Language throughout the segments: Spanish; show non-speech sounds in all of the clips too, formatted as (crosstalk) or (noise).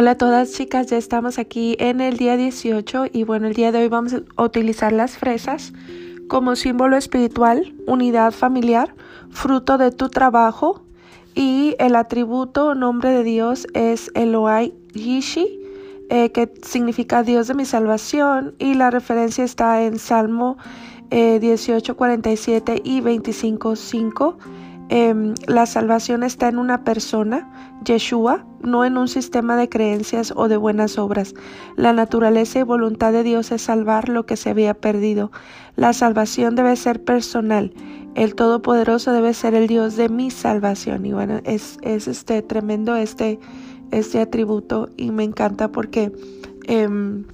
Hola a todas chicas, ya estamos aquí en el día 18 y bueno, el día de hoy vamos a utilizar las fresas como símbolo espiritual, unidad familiar, fruto de tu trabajo y el atributo o nombre de Dios es Eloai Yishi, eh, que significa Dios de mi salvación y la referencia está en Salmo eh, 18, 47 y 25, 5. Em, la salvación está en una persona, Yeshua, no en un sistema de creencias o de buenas obras. La naturaleza y voluntad de Dios es salvar lo que se había perdido. La salvación debe ser personal. El Todopoderoso debe ser el Dios de mi salvación. Y bueno, es, es este tremendo este, este atributo y me encanta porque em,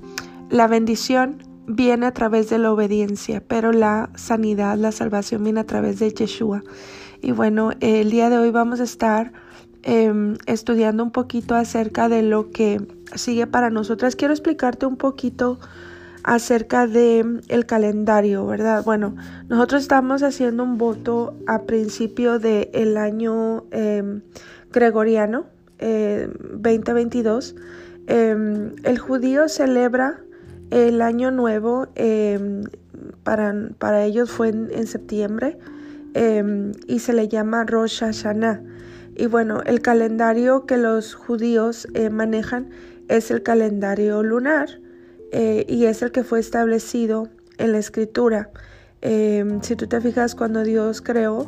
la bendición viene a través de la obediencia, pero la sanidad, la salvación viene a través de Yeshua. Y bueno, el día de hoy vamos a estar em, estudiando un poquito acerca de lo que sigue para nosotras. Quiero explicarte un poquito acerca de el calendario, ¿verdad? Bueno, nosotros estamos haciendo un voto a principio del el año em, gregoriano 2022. Em, el judío celebra el año nuevo, para, para ellos fue en septiembre. Em, y se le llama Rosh Hashanah. Y bueno, el calendario que los judíos eh, manejan es el calendario lunar eh, y es el que fue establecido en la escritura. Em, si tú te fijas cuando Dios creó,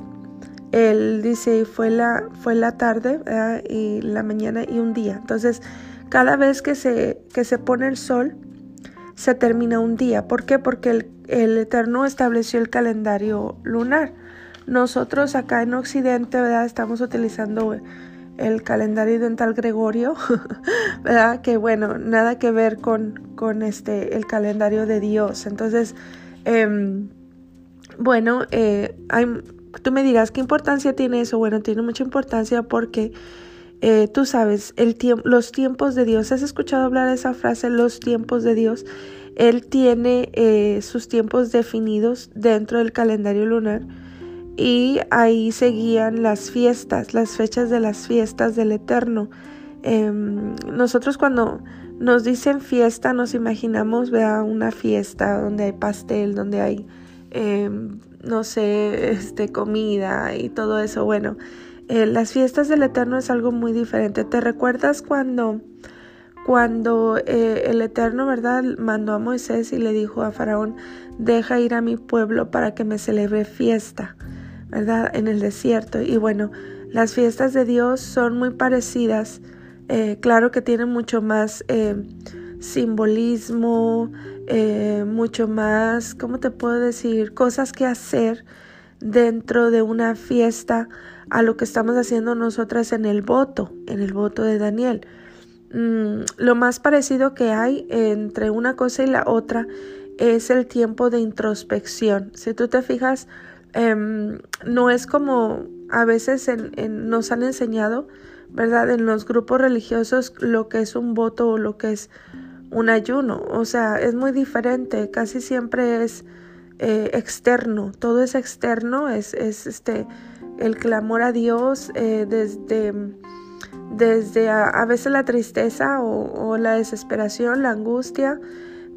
Él dice fue la, fue la tarde y la mañana y un día. Entonces, cada vez que se, que se pone el sol, se termina un día. ¿Por qué? Porque el, el Eterno estableció el calendario lunar. Nosotros acá en Occidente, ¿verdad? Estamos utilizando el calendario dental Gregorio, (laughs) ¿verdad? Que bueno, nada que ver con, con este, el calendario de Dios. Entonces, em, bueno, eh, tú me dirás, ¿qué importancia tiene eso? Bueno, tiene mucha importancia porque eh, tú sabes, el los tiempos de Dios. ¿Has escuchado hablar de esa frase, los tiempos de Dios? Él tiene eh, sus tiempos definidos dentro del calendario lunar y ahí seguían las fiestas, las fechas de las fiestas del Eterno. Em, nosotros cuando nos dicen fiesta nos imaginamos vea una fiesta donde hay pastel, donde hay em, no sé, este comida y todo eso. Bueno, eh, las fiestas del Eterno es algo muy diferente. ¿Te recuerdas cuando cuando eh, el Eterno, verdad, mandó a Moisés y le dijo a Faraón, deja ir a mi pueblo para que me celebre fiesta? ¿Verdad? En el desierto. Y bueno, las fiestas de Dios son muy parecidas. Eh, claro que tienen mucho más eh, simbolismo, eh, mucho más, ¿cómo te puedo decir? Cosas que hacer dentro de una fiesta a lo que estamos haciendo nosotras en el voto, en el voto de Daniel. Mm, lo más parecido que hay entre una cosa y la otra es el tiempo de introspección. Si tú te fijas, Em, no es como a veces nos han enseñado, ¿verdad? En los grupos religiosos lo que es un voto o lo que es un ayuno. O sea, es muy diferente, casi siempre es eh, externo, todo es externo, es, es este, el clamor a Dios eh, desde, desde a, veces la tristeza o, la desesperación, la angustia,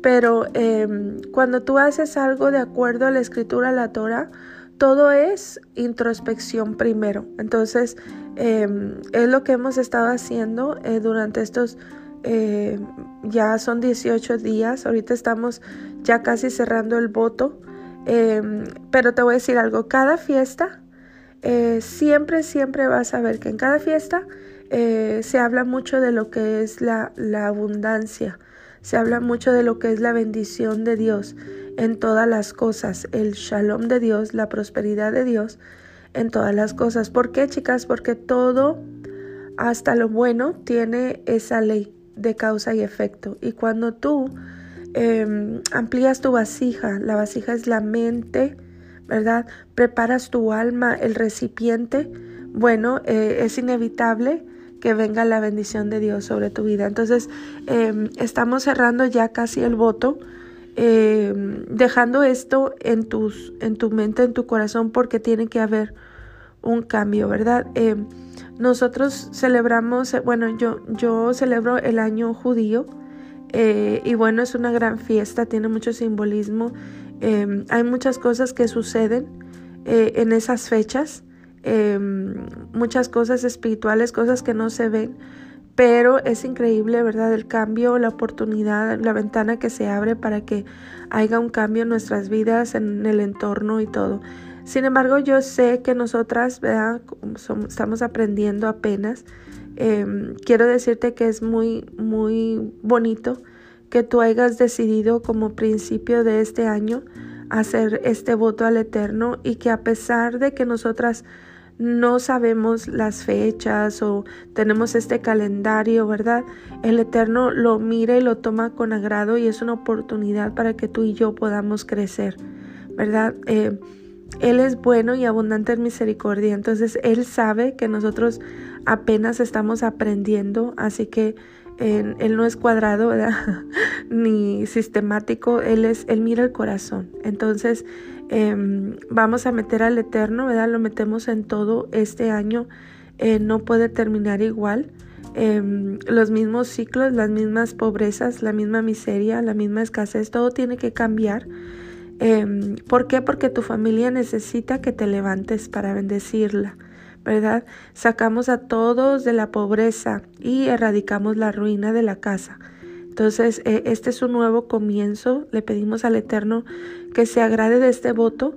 pero em, cuando tú haces algo de acuerdo a la escritura, a la Torah, todo es introspección primero. Entonces, em, es lo que hemos estado haciendo eh, durante estos, eh, ya son 18 días, ahorita estamos ya casi cerrando el voto, em, pero te voy a decir algo, cada fiesta, eh, siempre, siempre vas a ver que en cada fiesta se habla mucho de lo que es la, la abundancia, se habla mucho de lo que es la bendición de Dios en todas las cosas, el shalom de Dios, la prosperidad de Dios en todas las cosas. ¿Por qué, chicas? Porque todo, hasta lo bueno, tiene esa ley de causa y efecto. Y cuando tú em, amplías tu vasija, la vasija es la mente, ¿verdad? Preparas tu alma, el recipiente, bueno, eh, es inevitable que venga la bendición de Dios sobre tu vida. Entonces, em, estamos cerrando ya casi el voto. Eh, dejando esto en, tus, en tu mente, en tu corazón, porque tiene que haber un cambio, ¿verdad? Eh, nosotros celebramos, eh, bueno, yo, yo celebro el año judío y bueno, es una gran fiesta, tiene mucho simbolismo. Em, hay muchas cosas que suceden en esas fechas, em, muchas cosas espirituales, cosas que no se ven, pero es increíble, ¿verdad? El cambio, la oportunidad, la ventana que se abre para que haya un cambio en nuestras vidas, en el entorno y todo. Sin embargo, yo sé que nosotras, ¿verdad? estamos aprendiendo apenas. Em, quiero decirte que es muy, muy bonito que tú hayas decidido como principio de este año hacer este voto al Eterno y que a pesar de que nosotras no sabemos las fechas o tenemos este calendario, ¿verdad? El Eterno lo mira y lo toma con agrado y es una oportunidad para que tú y yo podamos crecer, ¿verdad? Eh, él es bueno y abundante en misericordia, entonces Él sabe que nosotros apenas estamos aprendiendo, así que Él no es cuadrado (laughs) ni sistemático, Él, es, él mira el corazón. Entonces em, vamos a meter al Eterno, ¿verdad? lo metemos en todo este año, eh, no puede terminar igual. Em, los mismos ciclos, las mismas pobrezas, la misma miseria, la misma escasez, todo tiene que cambiar. Em, ¿Por qué? Porque tu familia necesita que te levantes para bendecirla, ¿verdad? Sacamos a todos de la pobreza y erradicamos la ruina de la casa. Entonces, eh, este es un nuevo comienzo. Le pedimos al Eterno que se agrade de este voto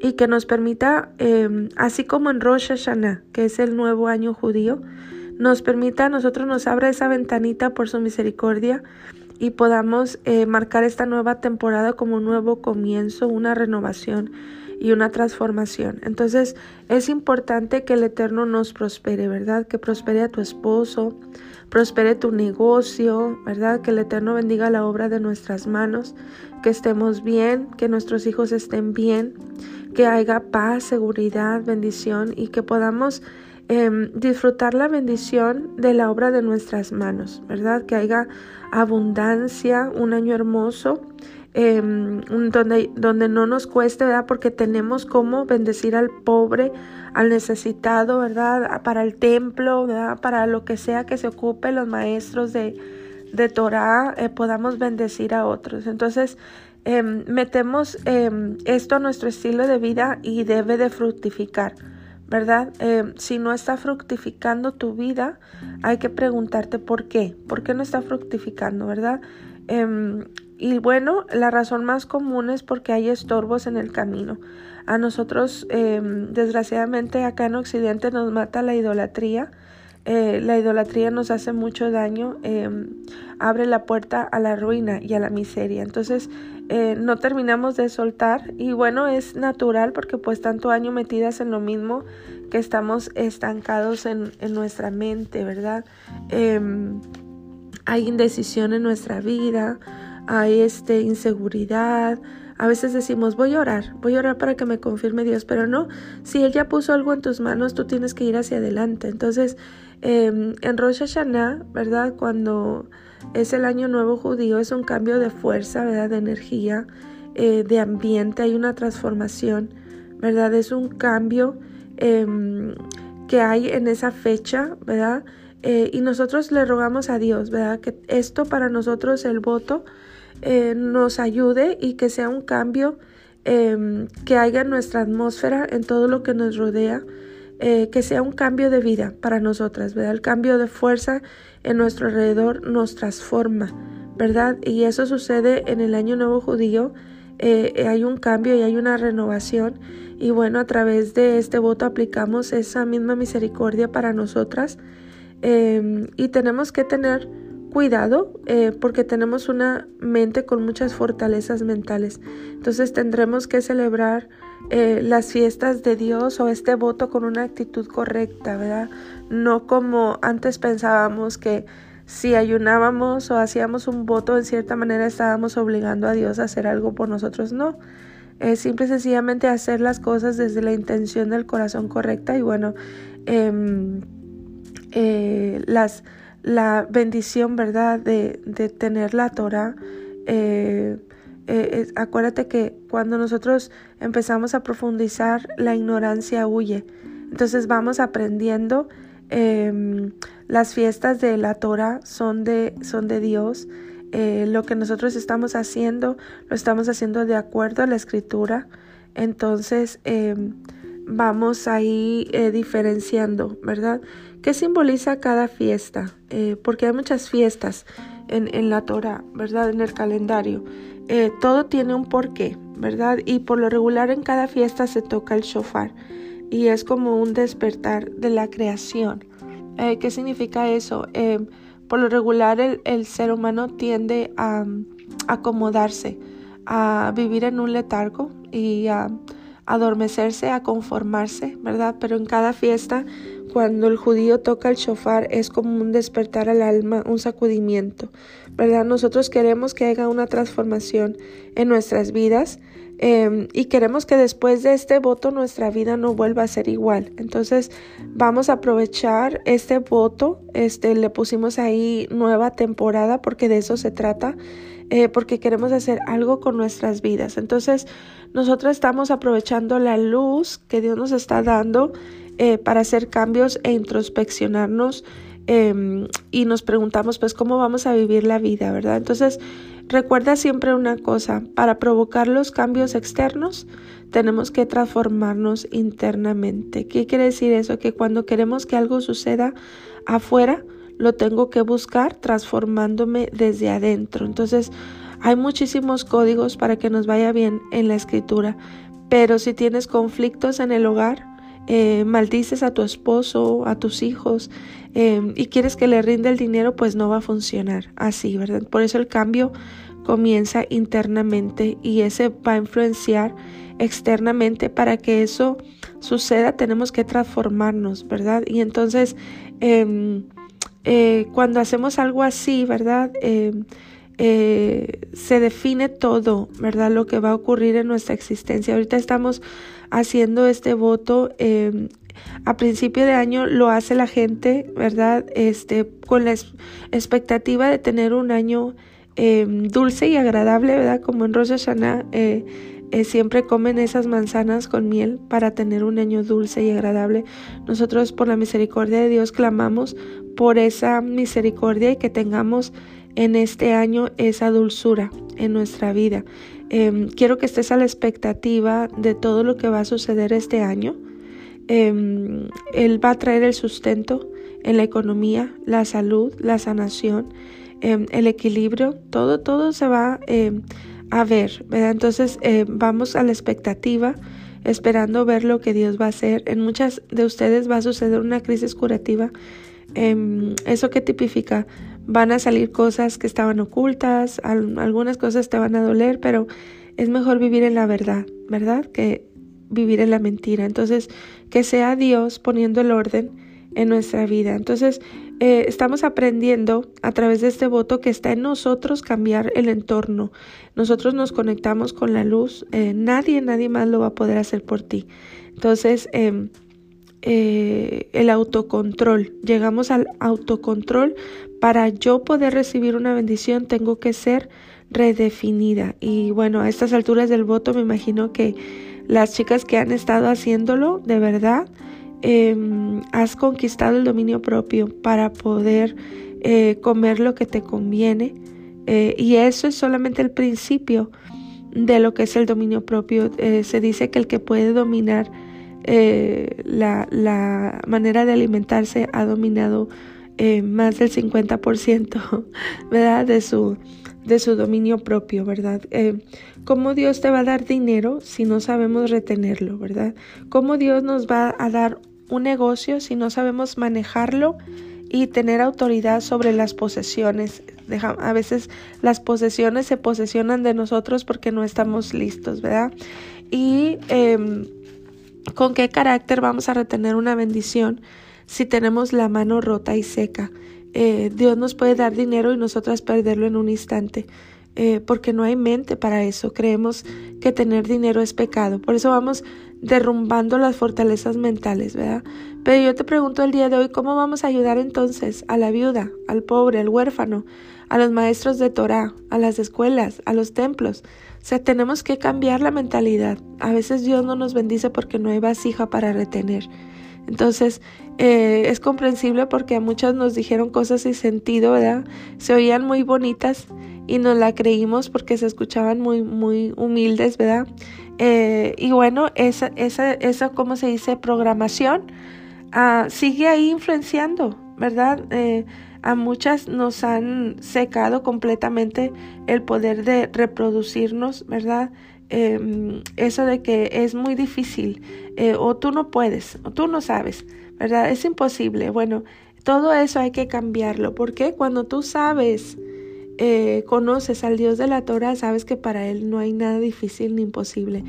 y que nos permita, em, así como en Rosh Hashanah, que es el nuevo año judío, nos permita, a nosotros nos abra esa ventanita por su misericordia y podamos eh, marcar esta nueva temporada como un nuevo comienzo, una renovación y una transformación. Entonces es importante que el Eterno nos prospere, ¿verdad? Que prospere a tu esposo, prospere tu negocio, ¿verdad? Que el Eterno bendiga la obra de nuestras manos, que estemos bien, que nuestros hijos estén bien, que haya paz, seguridad, bendición y que podamos Em, disfrutar la bendición de la obra de nuestras manos, ¿verdad? Que haya abundancia, un año hermoso, em, donde, donde no nos cueste, ¿verdad? Porque tenemos como bendecir al pobre, al necesitado, ¿verdad? Para el templo, ¿verdad? Para lo que sea que se ocupe los maestros de, de Torah, eh, podamos bendecir a otros. Entonces, em, metemos esto a nuestro estilo de vida y debe de fructificar. ¿verdad? Si no está fructificando tu vida, hay que preguntarte por qué, por qué no está fructificando, ¿verdad? Em, y bueno, la razón más común es porque hay estorbos en el camino. A nosotros, em, desgraciadamente, acá en Occidente nos mata la idolatría. Eh, la idolatría nos hace mucho daño, em, abre la puerta a la ruina y a la miseria. Entonces, eh, no terminamos de soltar y bueno, es natural porque pues tanto año metidas en lo mismo que estamos estancados en, nuestra mente, ¿verdad? Hay indecisión en nuestra vida, hay este, inseguridad, a veces decimos, voy a orar, voy a orar para que me confirme Dios, pero no, si Él ya puso algo en tus manos, tú tienes que ir hacia adelante. Entonces, em, en Rosh Hashanah, ¿verdad? Cuando es el año nuevo judío, es un cambio de fuerza, ¿verdad? De energía, eh, de ambiente, hay una transformación, ¿verdad? Es un cambio em, que hay en esa fecha, ¿verdad? Eh, y nosotros le rogamos a Dios, ¿verdad? Que esto para nosotros, el voto, eh, nos ayude y que sea un cambio em, que haya en nuestra atmósfera, en todo lo que nos rodea, eh, que sea un cambio de vida para nosotras, ¿verdad? El cambio de fuerza en nuestro alrededor nos transforma, ¿verdad? Y eso sucede en el Año Nuevo Judío. Hay un cambio y hay una renovación y bueno, a través de este voto aplicamos esa misma misericordia para nosotras em, y tenemos que tener cuidado eh, porque tenemos una mente con muchas fortalezas mentales. Entonces tendremos que celebrar eh, las fiestas de Dios o este voto con una actitud correcta, ¿verdad? No como antes pensábamos que si ayunábamos o hacíamos un voto en cierta manera estábamos obligando a Dios a hacer algo por nosotros. No, es simple y sencillamente hacer las cosas desde la intención del corazón correcta y bueno, em, eh, las la bendición, ¿verdad?, de, de tener la Torah. Eh, eh, acuérdate que cuando nosotros empezamos a profundizar, la ignorancia huye. Entonces vamos aprendiendo Em, las fiestas de la Torah son de, son de Dios. Lo que nosotros estamos haciendo, lo estamos haciendo de acuerdo a la escritura. Entonces, em, vamos ahí eh, diferenciando, ¿verdad? ¿Qué simboliza cada fiesta? Eh, porque hay muchas fiestas en, en, la Torah, ¿verdad? En el calendario. todo tiene un porqué, ¿verdad? Y por lo regular en cada fiesta se toca el shofar y es como un despertar de la creación. Eh, ¿Qué significa eso? Eh, por lo regular el, ser humano tiende a, acomodarse, a vivir en un letargo y a adormecerse, a conformarse, ¿verdad? Pero en cada fiesta, cuando el judío toca el shofar, es como un despertar al alma, un sacudimiento, ¿verdad? Nosotros queremos que haya una transformación en nuestras vidas Em, y queremos que después de este voto nuestra vida no vuelva a ser igual. Entonces vamos a aprovechar este voto, este le pusimos ahí nueva temporada porque de eso se trata, eh, porque queremos hacer algo con nuestras vidas. Entonces nosotros estamos aprovechando la luz que Dios nos está dando eh, para hacer cambios e introspeccionarnos em, y nos preguntamos pues cómo vamos a vivir la vida, ¿verdad? Entonces Recuerda siempre una cosa, para provocar los cambios externos tenemos que transformarnos internamente. ¿Qué quiere decir eso? Que cuando queremos que algo suceda afuera, lo tengo que buscar transformándome desde adentro. Entonces, hay muchísimos códigos para que nos vaya bien en la escritura, pero si tienes conflictos en el hogar, eh, maldices a tu esposo, a tus hijos eh, y quieres que le rinde el dinero, pues no va a funcionar así, ¿verdad? Por eso el cambio comienza internamente y ese va a influenciar externamente para que eso suceda tenemos que transformarnos, ¿verdad? Y entonces em, eh, cuando hacemos algo así, ¿verdad? Em, se define todo, ¿verdad? Lo que va a ocurrir en nuestra existencia. Ahorita estamos haciendo este voto. Em, a principio de año lo hace la gente, ¿verdad? Este, con la expectativa de tener un año dulce y agradable, ¿verdad? Como en Rosh Hashanah eh, siempre comen esas manzanas con miel para tener un año dulce y agradable. Nosotros por la misericordia de Dios clamamos por esa misericordia y que tengamos en este año esa dulzura en nuestra vida. Em, quiero que estés a la expectativa de todo lo que va a suceder este año. Em, él va a traer el sustento en la economía, la salud, la sanación, em, el equilibrio, todo, todo se va a ver, Entonces vamos a la expectativa esperando ver lo que Dios va a hacer. En muchas de ustedes va a suceder una crisis curativa. ¿Eso qué tipifica? van a salir cosas que estaban ocultas, algunas cosas te van a doler, pero es mejor vivir en la verdad, ¿verdad? Que vivir en la mentira. Entonces, que sea Dios poniendo el orden en nuestra vida. Entonces, eh, estamos aprendiendo a través de este voto que está en nosotros cambiar el entorno. Nosotros nos conectamos con la luz. Eh, nadie, nadie más lo va a poder hacer por ti. Entonces, em, eh, el autocontrol. Llegamos al autocontrol. Para yo poder recibir una bendición tengo que ser redefinida. Y bueno, a estas alturas del voto me imagino que las chicas que han estado haciéndolo, de verdad, em, has conquistado el dominio propio para poder eh, comer lo que te conviene. Eh, y eso es solamente el principio de lo que es el dominio propio. se dice que el que puede dominar eh, la, manera de alimentarse ha dominado eh, más del 50%, (laughs) ¿verdad? De su, de su dominio propio, ¿verdad? Eh, ¿Cómo Dios te va a dar dinero si no sabemos retenerlo, ¿verdad? ¿Cómo Dios nos va a dar un negocio si no sabemos manejarlo y tener autoridad sobre las posesiones? a veces las posesiones se posesionan de nosotros porque no estamos listos, ¿verdad? Y em, ¿Con qué carácter vamos a retener una bendición si tenemos la mano rota y seca? Eh, Dios nos puede dar dinero y nosotras perderlo en un instante. Eh, porque no hay mente para eso. Creemos que tener dinero es pecado. Por eso vamos derrumbando las fortalezas mentales, ¿verdad? Pero yo te pregunto el día de hoy, ¿cómo vamos a ayudar entonces a la viuda, al pobre, al huérfano, a los maestros de Torah, a las escuelas, a los templos? O sea, tenemos que cambiar la mentalidad. A veces Dios no nos bendice porque no hay vasija para retener. Entonces, eh, es comprensible porque a muchas nos dijeron cosas sin sentido, ¿verdad? Se oían muy bonitas y nos la creímos porque se escuchaban muy, muy humildes, ¿verdad? Eh, y bueno, esa, esa, ¿cómo se dice? Programación ah, sigue ahí influenciando, ¿verdad? Eh, a muchas nos han secado completamente el poder de reproducirnos, ¿verdad? Em, eso de que es muy difícil eh, o tú no puedes o tú no sabes, ¿verdad? Es imposible. Bueno, todo eso hay que cambiarlo porque cuando tú sabes, eh, conoces al Dios de la Torah, sabes que para Él no hay nada difícil ni imposible.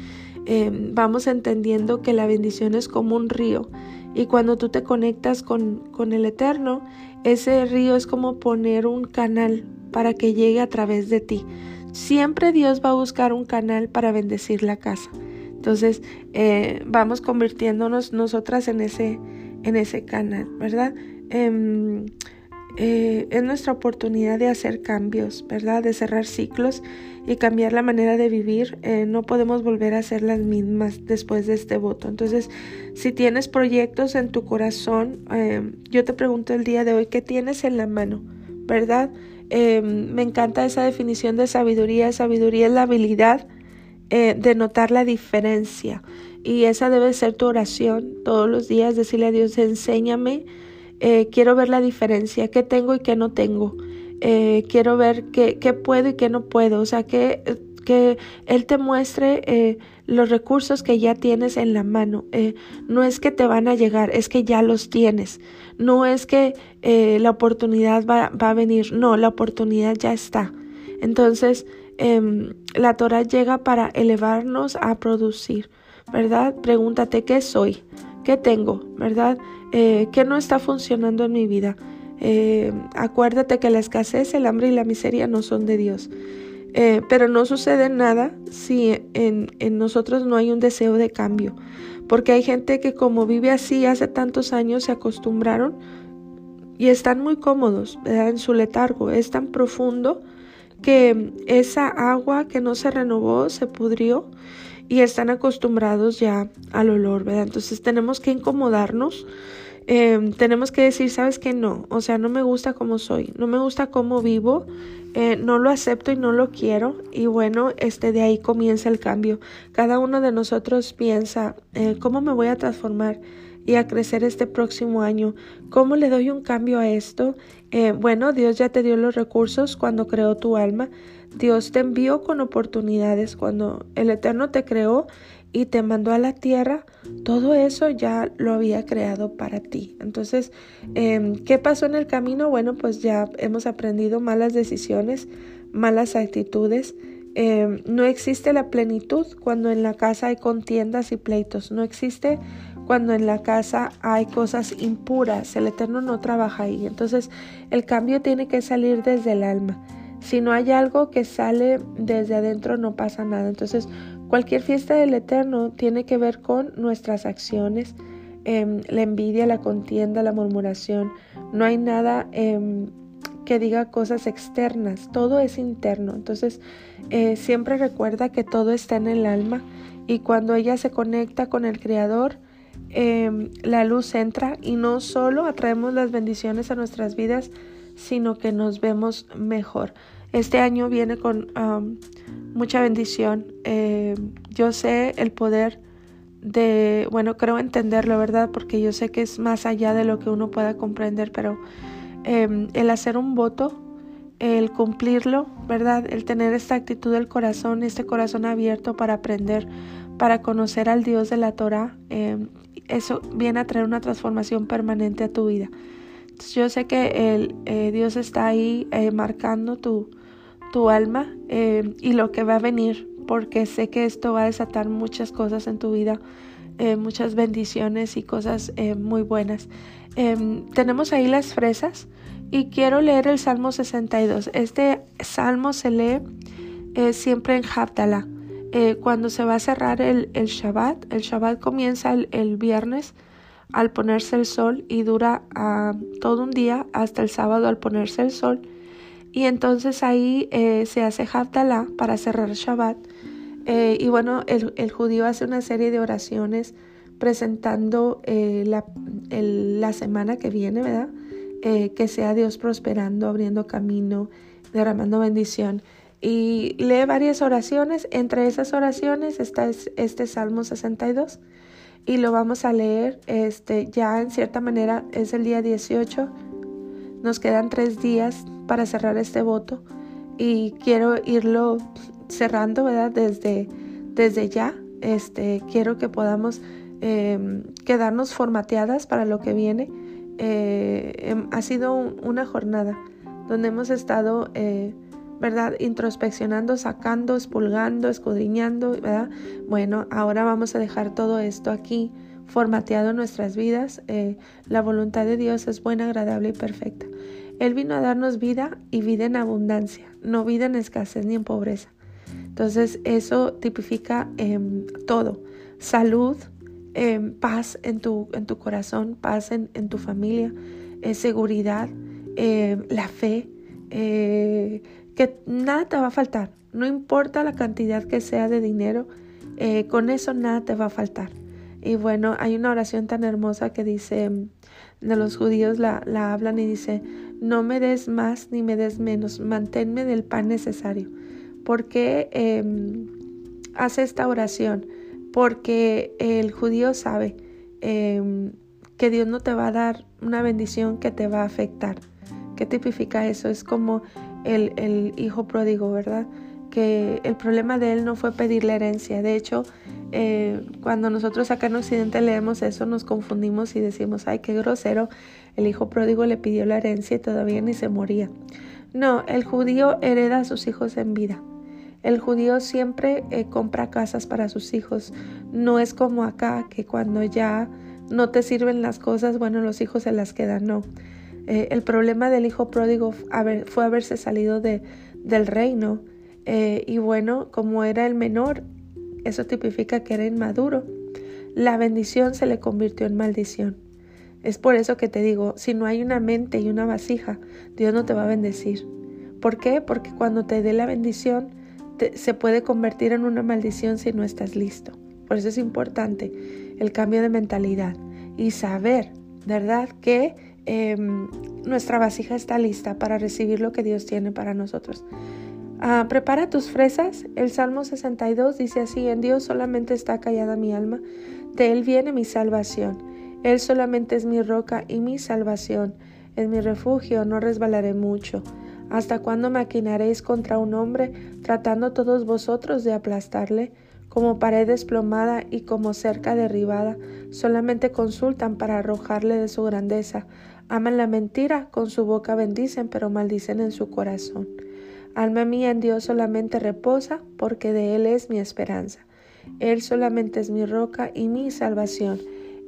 Em, vamos entendiendo que la bendición es como un río y cuando tú te conectas con, con el Eterno, ese río es como poner un canal para que llegue a través de ti siempre Dios va a buscar un canal para bendecir la casa. Entonces, eh, vamos convirtiéndonos nosotras en ese, en ese canal, ¿verdad? Em, eh, es nuestra oportunidad de hacer cambios, ¿verdad? De cerrar ciclos y cambiar la manera de vivir. Eh, no podemos volver a ser las mismas después de este voto. Entonces, si tienes proyectos en tu corazón, yo te pregunto el día de hoy, ¿qué tienes en la mano? ¿Verdad? Me encanta esa definición de sabiduría. Sabiduría es la habilidad eh, de notar la diferencia. Y esa debe ser tu oración todos los días, decirle a Dios, enséñame, eh, quiero ver la diferencia, qué tengo y qué no tengo. Eh, quiero ver qué, qué, puedo y qué no puedo. O sea, que, que Él te muestre los recursos que ya tienes en la mano. Eh, no es que te van a llegar, es que ya los tienes. No es que eh, la oportunidad va, va, a venir, no, la oportunidad ya está. Entonces, em, la Torah llega para elevarnos a producir, ¿verdad? Pregúntate qué soy, qué tengo, ¿verdad? Eh, ¿Qué no está funcionando en mi vida? acuérdate que la escasez, el hambre y la miseria no son de Dios. Eh, pero no sucede nada si en, en, nosotros no hay un deseo de cambio. Porque hay gente que como vive así hace tantos años se acostumbraron y están muy cómodos en su letargo. Es tan profundo que esa agua que no se renovó se pudrió y están acostumbrados ya al olor, ¿verdad? Entonces tenemos que incomodarnos Em, tenemos que decir, sabes que no, o sea, no me gusta como soy, no me gusta cómo vivo, eh, no lo acepto y no lo quiero y bueno, este de ahí comienza el cambio. Cada uno de nosotros piensa, eh, ¿cómo me voy a transformar? y a crecer este próximo año. ¿Cómo le doy un cambio a esto? Eh, bueno, Dios ya te dio los recursos cuando creó tu alma. Dios te envió con oportunidades. Cuando el Eterno te creó, y te mandó a la tierra, todo eso ya lo había creado para ti. Entonces, em, ¿qué pasó en el camino? Bueno, pues ya hemos aprendido malas decisiones, malas actitudes. Em, no existe la plenitud cuando en la casa hay contiendas y pleitos. No existe cuando en la casa hay cosas impuras. El Eterno no trabaja ahí. Entonces, el cambio tiene que salir desde el alma. Si no hay algo que sale desde adentro, no pasa nada. Entonces, Cualquier fiesta del Eterno tiene que ver con nuestras acciones, em, la envidia, la contienda, la murmuración. No hay nada em, que diga cosas externas, todo es interno. Entonces, eh, siempre recuerda que todo está en el alma y cuando ella se conecta con el Creador, em, la luz entra y no solo atraemos las bendiciones a nuestras vidas, sino que nos vemos mejor. Este año viene con mucha bendición. Eh, yo sé el poder de, bueno, creo entenderlo, ¿verdad? Porque yo sé que es más allá de lo que uno pueda comprender, pero em, el hacer un voto, el cumplirlo, ¿verdad? El tener esta actitud del corazón, este corazón abierto para aprender, para conocer al Dios de la Torah, em, eso viene a traer una transformación permanente a tu vida. yo sé que el, eh, Dios está ahí eh, marcando tu, tu alma eh, y lo que va a venir, porque sé que esto va a desatar muchas cosas en tu vida, eh, muchas bendiciones y cosas eh, muy buenas. Em, tenemos ahí las fresas y quiero leer el Salmo 62. Este salmo se lee siempre en Haftalah. cuando se va a cerrar el, el Shabbat, el Shabbat comienza el, viernes al ponerse el sol y dura ah, todo un día hasta el sábado al ponerse el sol. Y entonces ahí eh, se hace Haftalah para cerrar Shabbat. Eh, y bueno, el, judío hace una serie de oraciones presentando eh, la, la, semana que viene, ¿verdad? Eh, que sea Dios prosperando, abriendo camino, derramando bendición. Y lee varias oraciones. Entre esas oraciones está este Salmo 62. Y lo vamos a leer este, ya en cierta manera. Es el día 18. Nos quedan tres días para cerrar este voto. Y quiero irlo cerrando, ¿verdad? Desde, desde ya. Este, quiero que podamos em, quedarnos formateadas para lo que viene. Eh, em, ha sido una jornada donde hemos estado, eh, ¿verdad? Introspeccionando, sacando, expulgando, escudriñando, ¿verdad? Bueno, ahora vamos a dejar todo esto aquí formateado en nuestras vidas. Eh, la voluntad de Dios es buena, agradable y perfecta. Él vino a darnos vida y vida en abundancia, no vida en escasez ni en pobreza. Entonces eso tipifica em, todo, salud, em, paz en tu, en tu corazón, paz en, en tu familia, eh, seguridad, em, la fe, eh, que nada te va a faltar, no importa la cantidad que sea de dinero, eh, con eso nada te va a faltar. Y bueno, hay una oración tan hermosa que dice, de los judíos la, la hablan y dice, no me des más ni me des menos, manténme del pan necesario. ¿Por qué em, hace esta oración? Porque el judío sabe em, que Dios no te va a dar una bendición que te va a afectar. ¿Qué tipifica eso? Es como el, hijo pródigo, ¿verdad? Que el problema de él no fue pedir la herencia. De hecho, eh, cuando nosotros acá en Occidente leemos eso, nos confundimos y decimos, ay, qué grosero, el hijo pródigo le pidió la herencia y todavía ni se moría. No, el judío hereda a sus hijos en vida. El judío siempre eh, compra casas para sus hijos. No es como acá, que cuando ya no te sirven las cosas, bueno, los hijos se las quedan, no. Eh, el problema del hijo pródigo fue haberse salido de, del reino. Eh, y bueno, como era el menor, eso tipifica que era inmaduro. La bendición se le convirtió en maldición. Es por eso que te digo, si no hay una mente y una vasija, Dios no te va a bendecir. ¿Por qué? Porque cuando te dé la bendición, se puede convertir en una maldición si no estás listo. Por eso es importante el cambio de mentalidad y saber, ¿verdad?, que em, nuestra vasija está lista para recibir lo que Dios tiene para nosotros. Ah, prepara tus fresas. El Salmo 62 dice así, en Dios solamente está callada mi alma, de Él viene mi salvación. Él solamente es mi roca y mi salvación. Es mi refugio, no resbalaré mucho. ¿Hasta cuándo maquinaréis contra un hombre, tratando todos vosotros de aplastarle? Como pared desplomada y como cerca derribada, solamente consultan para arrojarle de su grandeza. Aman la mentira, con su boca bendicen, pero maldicen en su corazón. Alma mía en Dios solamente reposa, porque de Él es mi esperanza. Él solamente es mi roca y mi salvación.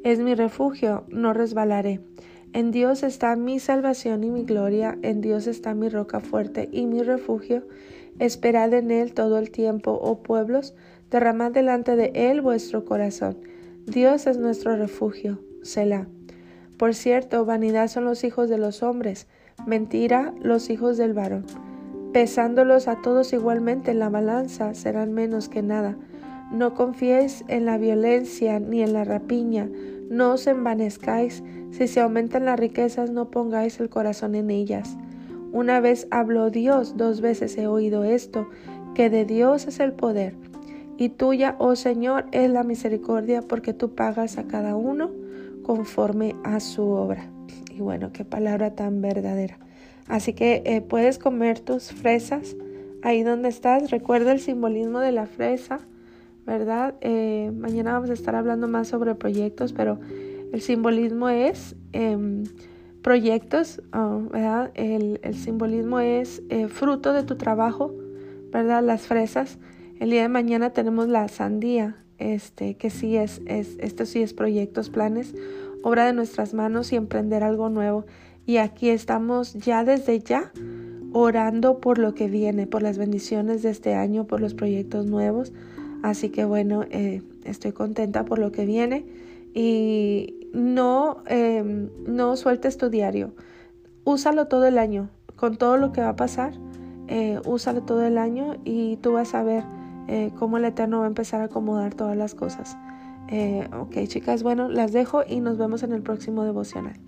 Es mi refugio, no resbalaré. En Dios está mi salvación y mi gloria, en Dios está mi roca fuerte y mi refugio. Esperad en Él todo el tiempo, oh pueblos, derramad delante de Él vuestro corazón. Dios es nuestro refugio. Selah. Por cierto, vanidad son los hijos de los hombres, mentira los hijos del varón. Pesándolos a todos igualmente en la balanza, serán menos que nada. No confiéis en la violencia ni en la rapiña, no os envanezcáis, si se aumentan las riquezas, no pongáis el corazón en ellas. Una vez habló Dios, dos veces he oído esto, que de Dios es el poder. Y tuya, oh Señor, es la misericordia, porque tú pagas a cada uno conforme a su obra. Y bueno, qué palabra tan verdadera. Así que eh, puedes comer tus fresas ahí donde estás. Recuerda el simbolismo de la fresa ¿verdad? Eh, mañana vamos a estar hablando más sobre proyectos, pero el simbolismo es em, proyectos, ah, ¿verdad? El, simbolismo es eh, fruto de tu trabajo, ¿verdad? Las fresas. El día de mañana tenemos la sandía, este, que sí es, es, esto sí es proyectos, planes, obra de nuestras manos y emprender algo nuevo. Y aquí estamos ya desde ya orando por lo que viene, por las bendiciones de este año, por los proyectos nuevos. Así que bueno, eh, estoy contenta por lo que viene y no, em, no sueltes tu diario. Úsalo todo el año, con todo lo que va a pasar, eh, úsalo todo el año y tú vas a ver eh, cómo el Eterno va a empezar a acomodar todas las cosas. Ok, chicas, bueno, las dejo y nos vemos en el próximo devocional.